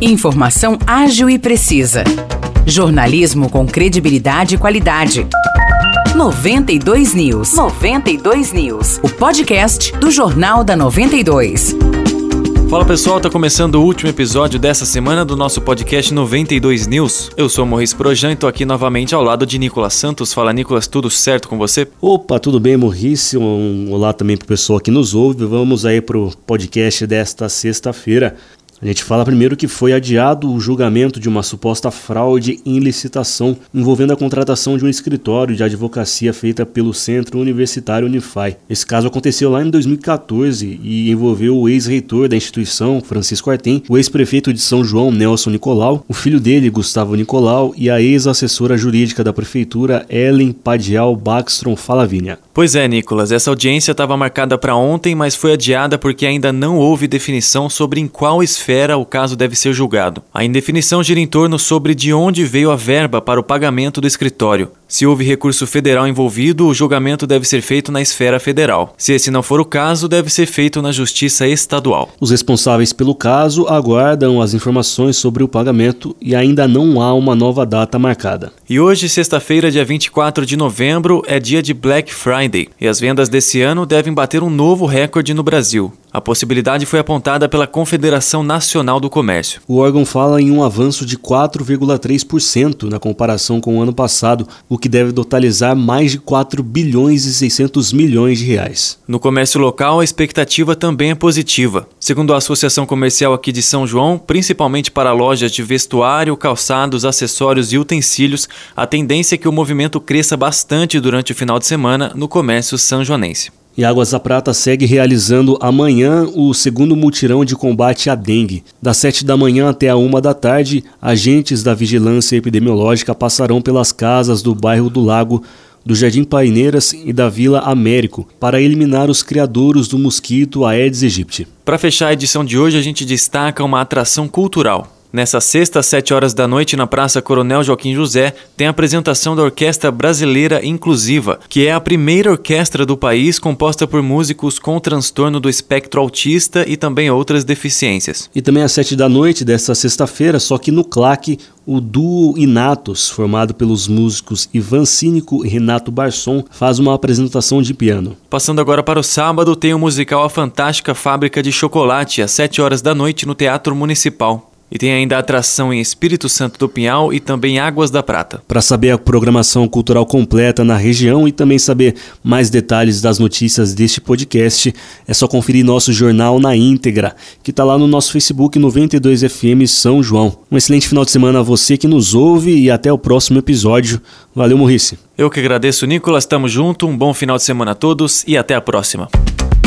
Informação ágil e precisa. Jornalismo com credibilidade e qualidade. 92 News. 92 News. O podcast do Jornal da 92. Fala pessoal, tá começando o último episódio dessa semana do nosso podcast 92 News. Eu sou Morris Projan e tô aqui novamente ao lado de Nicolas Santos. Fala Nicolas, tudo certo com você? Opa, tudo bem, Morris? Um olá também pro pessoal que nos ouve. Vamos aí pro podcast desta sexta-feira. A gente fala primeiro que foi adiado o julgamento de uma suposta fraude em licitação envolvendo a contratação de um escritório de advocacia feita pelo Centro Universitário Unify. Esse caso aconteceu lá em 2014 e envolveu o ex-reitor da instituição, Francisco Artem, o ex-prefeito de São João, Nelson Nicolau, o filho dele, Gustavo Nicolau, e a ex-assessora jurídica da prefeitura, Ellen Padial Baxtron Falavinha. Pois é, Nicolas, essa audiência estava marcada para ontem, mas foi adiada porque ainda não houve definição sobre em qual esfera o caso deve ser julgado. A indefinição gira em torno sobre de onde veio a verba para o pagamento do escritório. Se houve recurso federal envolvido, o julgamento deve ser feito na esfera federal. Se esse não for o caso, deve ser feito na Justiça Estadual. Os responsáveis pelo caso aguardam as informações sobre o pagamento e ainda não há uma nova data marcada. E hoje, sexta-feira, dia 24 de novembro, é dia de Black Friday e as vendas desse ano devem bater um novo recorde no Brasil. A possibilidade foi apontada pela Confederação Nacional do Comércio. O órgão fala em um avanço de 4,3% na comparação com o ano passado, o que deve totalizar mais de 4 bilhões e 600 milhões de reais. No comércio local, a expectativa também é positiva. Segundo a Associação Comercial aqui de São João, principalmente para lojas de vestuário, calçados, acessórios e utensílios, a tendência é que o movimento cresça bastante durante o final de semana no comércio sanjoanense. E Águas da Prata segue realizando amanhã o segundo mutirão de combate à dengue. Das 7 da manhã até a 1 da tarde, agentes da Vigilância Epidemiológica passarão pelas casas do bairro do Lago, do Jardim Paineiras e da Vila Américo para eliminar os criadouros do mosquito Aedes aegypti. Para fechar a edição de hoje, a gente destaca uma atração cultural. Nessa sexta, às 7 horas da noite, na Praça Coronel Joaquim José, tem a apresentação da Orquestra Brasileira Inclusiva, que é a primeira orquestra do país composta por músicos com transtorno do espectro autista e também outras deficiências. E também às 7 da noite desta sexta-feira, só que no CLAC, o duo Inatos, formado pelos músicos Ivan Cínico e Renato Barson, faz uma apresentação de piano. Passando agora para o sábado, tem o musical A Fantástica Fábrica de Chocolate, às 7 horas da noite, no Teatro Municipal. E tem ainda a atração em Espírito Santo do Pinhal e também Águas da Prata. Para saber a programação cultural completa na região e também saber mais detalhes das notícias deste podcast, é só conferir nosso jornal na íntegra, que está lá no nosso Facebook 92FM São João. Um excelente final de semana a você que nos ouve e até o próximo episódio. Valeu, Morrice. Eu que agradeço, Nicolas. Tamo junto. Um bom final de semana a todos e até a próxima.